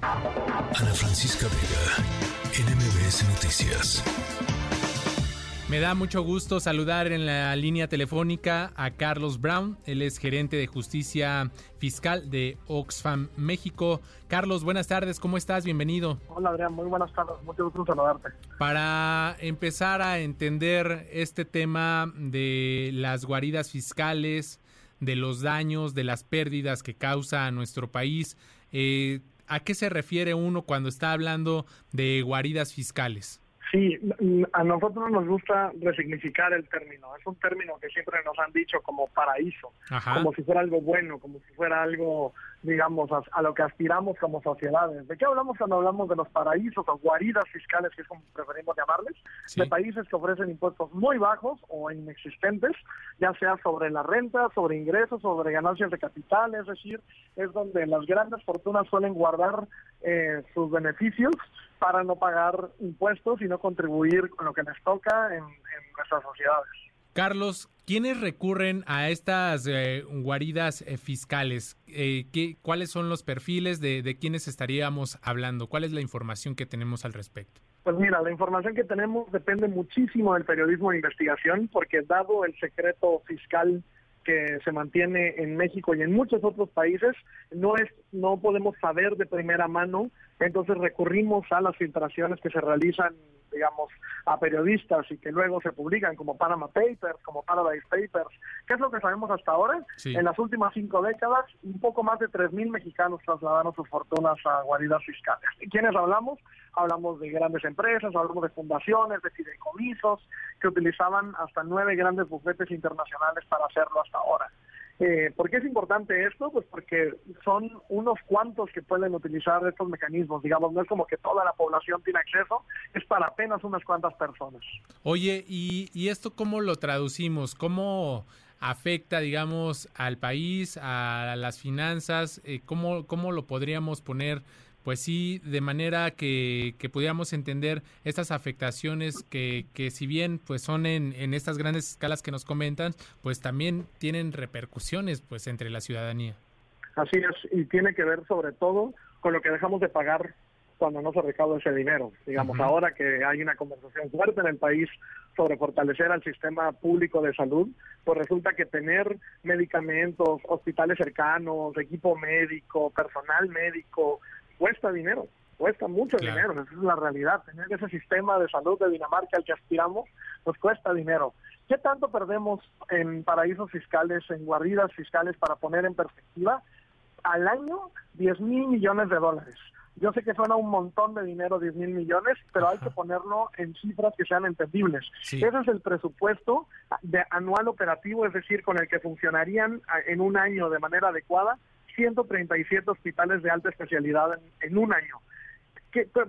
Ana Francisca Vega, NMBS Noticias. Me da mucho gusto saludar en la línea telefónica a Carlos Brown. Él es gerente de justicia fiscal de Oxfam México. Carlos, buenas tardes, ¿cómo estás? Bienvenido. Hola Adrián, muy buenas tardes, mucho gusto saludarte. Para empezar a entender este tema de las guaridas fiscales, de los daños, de las pérdidas que causa a nuestro país, eh, ¿a qué se refiere uno cuando está hablando de guaridas fiscales? Sí, a nosotros nos gusta resignificar el término. Es un término que siempre nos han dicho como paraíso, como si fuera algo bueno, como si fuera algo, digamos, a, lo que aspiramos como sociedades. ¿De qué hablamos cuando hablamos de los paraísos o guaridas fiscales, que es como preferimos llamarles? De países que ofrecen impuestos muy bajos o inexistentes, ya sea sobre la renta, sobre ingresos, sobre ganancias de capital, es decir, es donde las grandes fortunas suelen guardar eh, sus beneficios para no pagar impuestos y no contribuir con lo que les toca en, nuestras sociedades. Carlos, ¿quiénes recurren a estas eh, guaridas eh, fiscales? Eh, ¿qué, ¿Cuáles son los perfiles de, de quiénes estaríamos hablando? ¿Cuál es la información que tenemos al respecto? Pues mira, la información que tenemos depende muchísimo del periodismo de investigación, porque dado el secreto fiscal que se mantiene en México y en muchos otros países, no es, no podemos saber de primera mano, entonces recurrimos a las filtraciones que se realizan digamos, a periodistas y que luego se publican como Panama Papers, como Paradise Papers. ¿Qué es lo que sabemos hasta ahora? En las últimas cinco décadas, un poco más de 3.000 mexicanos trasladaron sus fortunas a guaridas fiscales. ¿Y quiénes hablamos? Hablamos de grandes empresas, hablamos de fundaciones, de fideicomisos, que utilizaban hasta nueve grandes bufetes internacionales para hacerlo hasta ahora. Eh, ¿Por qué es importante esto? Pues porque son unos cuantos que pueden utilizar estos mecanismos, digamos, no es como que toda la población tiene acceso, es para apenas unas cuantas personas. Oye, ¿y, y esto cómo lo traducimos? ¿Cómo afecta, digamos, al país, a las finanzas? Eh, ¿cómo, ¿Cómo lo podríamos poner pues sí, de manera que, que pudiéramos entender estas afectaciones que, que si bien pues son en, en estas grandes escalas que nos comentan, pues también tienen repercusiones pues entre la ciudadanía. Así es, y tiene que ver sobre todo con lo que dejamos de pagar cuando no se recauda ese dinero. Digamos, ahora que hay una conversación fuerte en el país sobre fortalecer al sistema público de salud, pues resulta que tener medicamentos, hospitales cercanos, equipo médico, personal médico, cuesta dinero, cuesta mucho dinero, esa es la realidad. Tener ese sistema de salud de Dinamarca al que aspiramos, nos cuesta dinero. ¿Qué tanto perdemos en paraísos fiscales, en guaridas fiscales, para poner en perspectiva? Al año, 10 mil millones de dólares. Yo sé que suena un montón de dinero, 10 mil millones, pero hay que ponerlo en cifras que sean entendibles. Ese es el presupuesto de anual operativo, es decir, con el que funcionarían en un año de manera adecuada 137 hospitales de alta especialidad en, un año.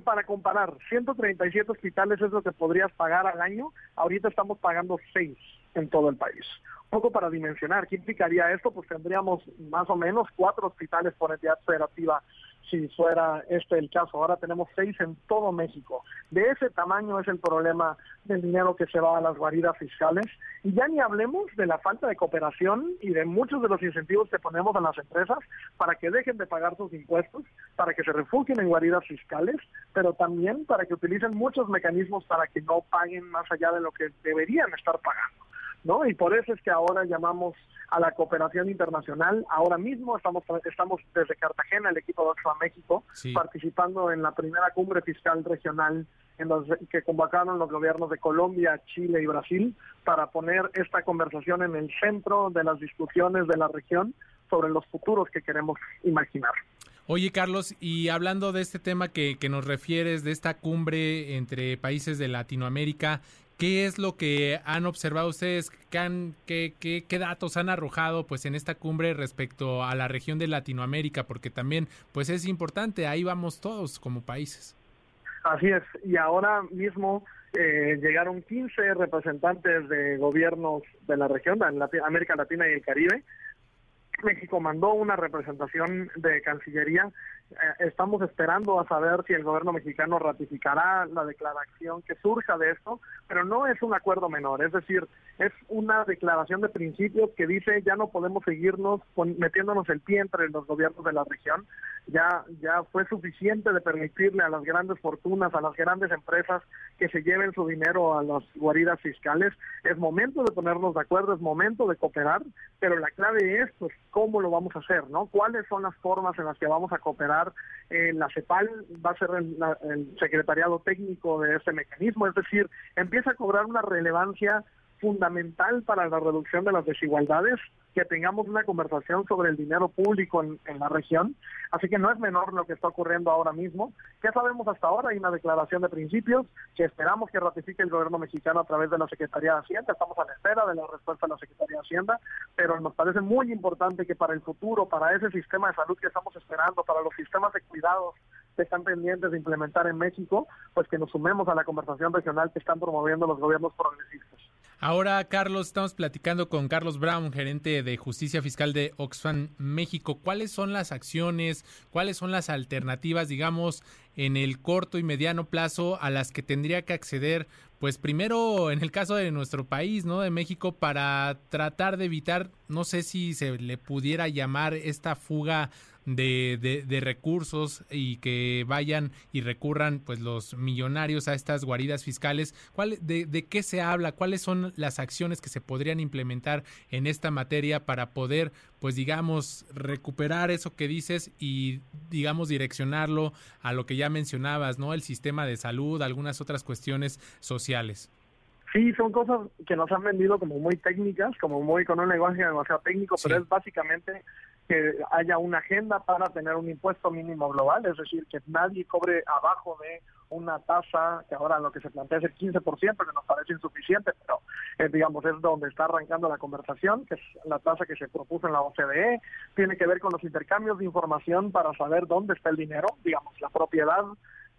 Para comparar, 137 hospitales es lo que podrías pagar al año, ahorita estamos pagando 6 en todo el país. Un poco para dimensionar, ¿qué implicaría esto? Pues tendríamos más o menos cuatro hospitales por entidad federativa si fuera este el caso. Ahora tenemos seis en todo México. De ese tamaño es el problema del dinero que se va a las guaridas fiscales. Y ya ni hablemos de la falta de cooperación y de muchos de los incentivos que ponemos a las empresas para que dejen de pagar sus impuestos, para que se refugien en guaridas fiscales, pero también para que utilicen muchos mecanismos para que no paguen más allá de lo que deberían estar pagando. ¿No? Y por eso es que ahora llamamos a la cooperación internacional. Ahora mismo estamos, estamos desde Cartagena, el equipo de Oxfam México, participando en la primera cumbre fiscal regional en los que convocaron los gobiernos de Colombia, Chile y Brasil para poner esta conversación en el centro de las discusiones de la región sobre los futuros que queremos imaginar. Oye, Carlos, y hablando de este tema que, que nos refieres, de esta cumbre entre países de Latinoamérica, ¿Qué es lo que han observado ustedes? ¿Qué, qué, datos han arrojado pues en esta cumbre respecto a la región de Latinoamérica? Porque también pues es importante, ahí vamos todos como países. Así es, y ahora mismo eh, llegaron 15 representantes de gobiernos de la región, de América Latina y el Caribe. México mandó una representación de Cancillería. Eh, estamos esperando a saber si el gobierno mexicano ratificará la declaración que surja de esto, pero no es un acuerdo menor, es decir, es una declaración de principios que dice ya no podemos seguirnos metiéndonos el pie entre los gobiernos de la región, ya ya fue suficiente de permitirle a las grandes fortunas, a las grandes empresas que se lleven su dinero a las guaridas fiscales, es momento de ponernos de acuerdo, es momento de cooperar, pero la clave es pues cómo lo vamos a hacer, ¿no? ¿Cuáles son las formas en las que vamos a cooperar eh, la CEPAL va a ser el, secretariado técnico de este mecanismo, es decir, empieza a cobrar una relevancia fundamental para la reducción de las desigualdades que tengamos una conversación sobre el dinero público en, la región. Así que no es menor lo que está ocurriendo ahora mismo. ¿Qué sabemos hasta ahora? Hay una declaración de principios que esperamos que ratifique el gobierno mexicano a través de la Secretaría de Hacienda. Estamos a la espera de la respuesta de la Secretaría de Hacienda, pero nos parece muy importante que para el futuro, para ese sistema de salud que estamos esperando, para los sistemas de cuidados que están pendientes de implementar en México, pues que nos sumemos a la conversación regional que están promoviendo los gobiernos progresistas. Ahora, Carlos, estamos platicando con Carlos Brown, gerente de Justicia Fiscal de Oxfam México. ¿Cuáles son las acciones, cuáles son las alternativas, digamos, en el corto y mediano plazo a las que tendría que acceder, pues primero en el caso de nuestro país, ¿no? De México, para tratar de evitar, no sé si se le pudiera llamar esta fuga de, de, recursos y que vayan y recurran pues los millonarios a estas guaridas fiscales. ¿Cuál, de, ¿De qué se habla? ¿Cuáles son las acciones que se podrían implementar en esta materia para poder pues digamos recuperar eso que dices y digamos direccionarlo a lo que ya mencionabas, ¿no? El sistema de salud, algunas otras cuestiones sociales. Sí, son cosas que nos han vendido como muy técnicas, como muy con un lenguaje demasiado técnico, pero es básicamente que haya una agenda para tener un impuesto mínimo global, es decir, que nadie cobre abajo de una tasa que ahora lo que se plantea es el 15%, que nos parece insuficiente, pero eh, digamos es donde está arrancando la conversación, que es la tasa que se propuso en la OCDE, tiene que ver con los intercambios de información para saber dónde está el dinero, digamos, la propiedad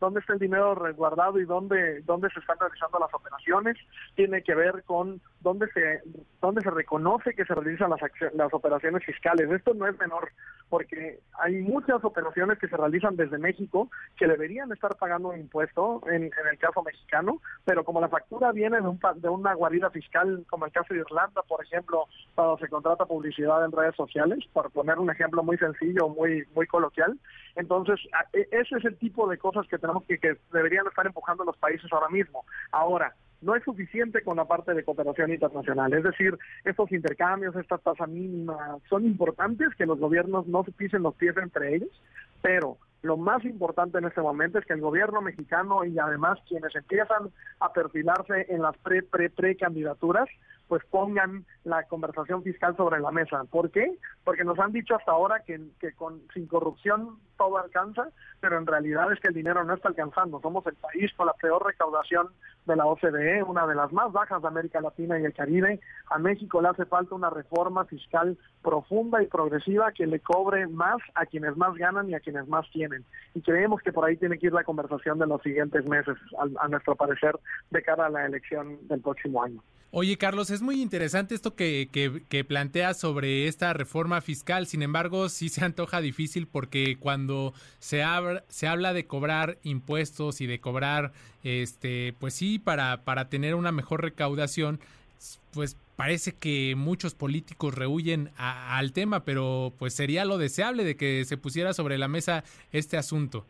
dónde está el dinero resguardado y dónde, dónde se están realizando las operaciones, tiene que ver con dónde se, dónde se reconoce que se realizan las, las operaciones fiscales. Esto no es menor, porque hay muchas operaciones que se realizan desde México que deberían estar pagando un impuesto, en, en el caso mexicano, pero como la factura viene de, un, de una guarida fiscal, como el caso de Irlanda, por ejemplo, cuando se contrata publicidad en redes sociales, por poner un ejemplo muy sencillo, muy, muy coloquial, entonces e, ese es el tipo de cosas que tenemos que, deberían estar empujando los países ahora mismo. Ahora, no es suficiente con la parte de cooperación internacional. Es decir, estos intercambios, esta tasa mínima, son importantes que los gobiernos no se pisen los pies entre ellos, pero lo más importante en este momento es que el gobierno mexicano y además quienes empiezan a perfilarse en las pre, pre, pre candidaturas, pues pongan la conversación fiscal sobre la mesa. ¿Por qué? Porque nos han dicho hasta ahora que, que sin corrupción todo alcanza, pero en realidad es que el dinero no está alcanzando. Somos el país con la peor recaudación de la OCDE, una de las más bajas de América Latina y el Caribe. A México le hace falta una reforma fiscal profunda y progresiva que le cobre más a quienes más ganan y a quienes más tienen. Y creemos que por ahí tiene que ir la conversación de los siguientes meses, a, a nuestro parecer, de cara a la elección del próximo año. Oye, Carlos, es muy interesante esto que, que, que planteas sobre esta reforma fiscal. Sin embargo, sí se antoja difícil porque cuando se, habla, se habla de cobrar impuestos y de cobrar, este, pues sí, para, para tener una mejor recaudación, pues parece que muchos políticos rehuyen al tema, pero pues sería lo deseable de que se pusiera sobre la mesa este asunto.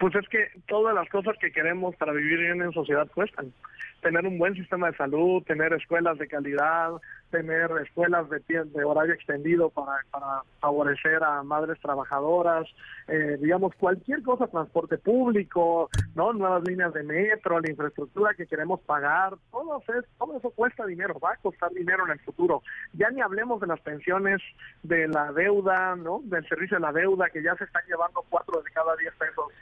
Pues es que todas las cosas que queremos para vivir bien en sociedad cuestan tener un buen sistema de salud, tener escuelas de calidad, tener escuelas de, de horario extendido para, favorecer a madres trabajadoras, eh, digamos, cualquier cosa, transporte público, no nuevas líneas de metro, la infraestructura que queremos pagar, todo, eso, todo eso cuesta dinero, va a costar dinero en el futuro. Ya ni hablemos de las pensiones, de la deuda, ¿no? del servicio de la deuda, que ya se están llevando cuatro de cada diez pesos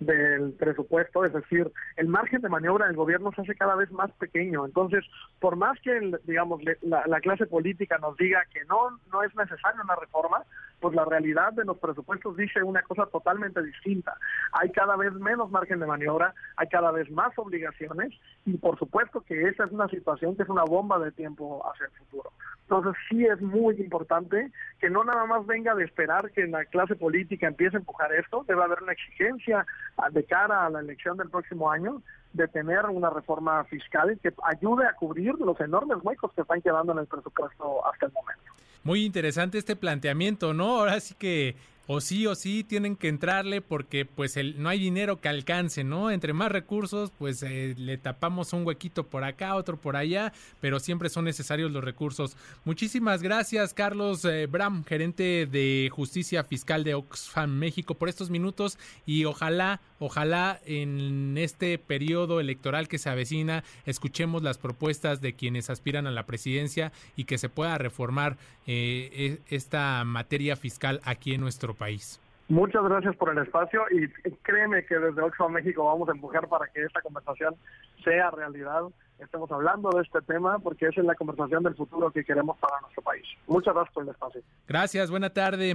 del presupuesto, es decir, el margen de maniobra del gobierno se hace cada vez más pequeño. Entonces, por más que, digamos, la, clase política nos diga que no, no es necesaria una reforma, pues la realidad de los presupuestos dice una cosa totalmente distinta. Hay cada vez menos margen de maniobra, hay cada vez más obligaciones y por supuesto que esa es una situación que es una bomba de tiempo hacia el futuro. Entonces sí es muy importante que no nada más venga de esperar que la clase política empiece a empujar esto, debe haber una exigencia de cara a la elección del próximo año de tener una reforma fiscal que ayude a cubrir los enormes huecos que están quedando en el presupuesto hasta el momento. Muy interesante este planteamiento, ¿no? Ahora sí que o sí o sí tienen que entrarle porque pues el, no hay dinero que alcance, ¿no? Entre más recursos, pues eh, le tapamos un huequito por acá, otro por allá, pero siempre son necesarios los recursos. Muchísimas gracias, Carlos eh, Bram, gerente de Justicia Fiscal de Oxfam México, por estos minutos y ojalá, ojalá en este periodo electoral que se avecina escuchemos las propuestas de quienes aspiran a la presidencia y que se pueda reformar eh, e, esta materia fiscal aquí en nuestro país. Muchas gracias por el espacio y créeme que desde Oxfam México vamos a empujar para que esta conversación sea realidad. Estemos hablando de este tema porque esa es la conversación del futuro que queremos para nuestro país. Muchas gracias por el espacio. Gracias, buena tarde.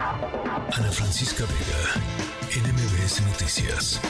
Ana Francisca Vega, Noticias.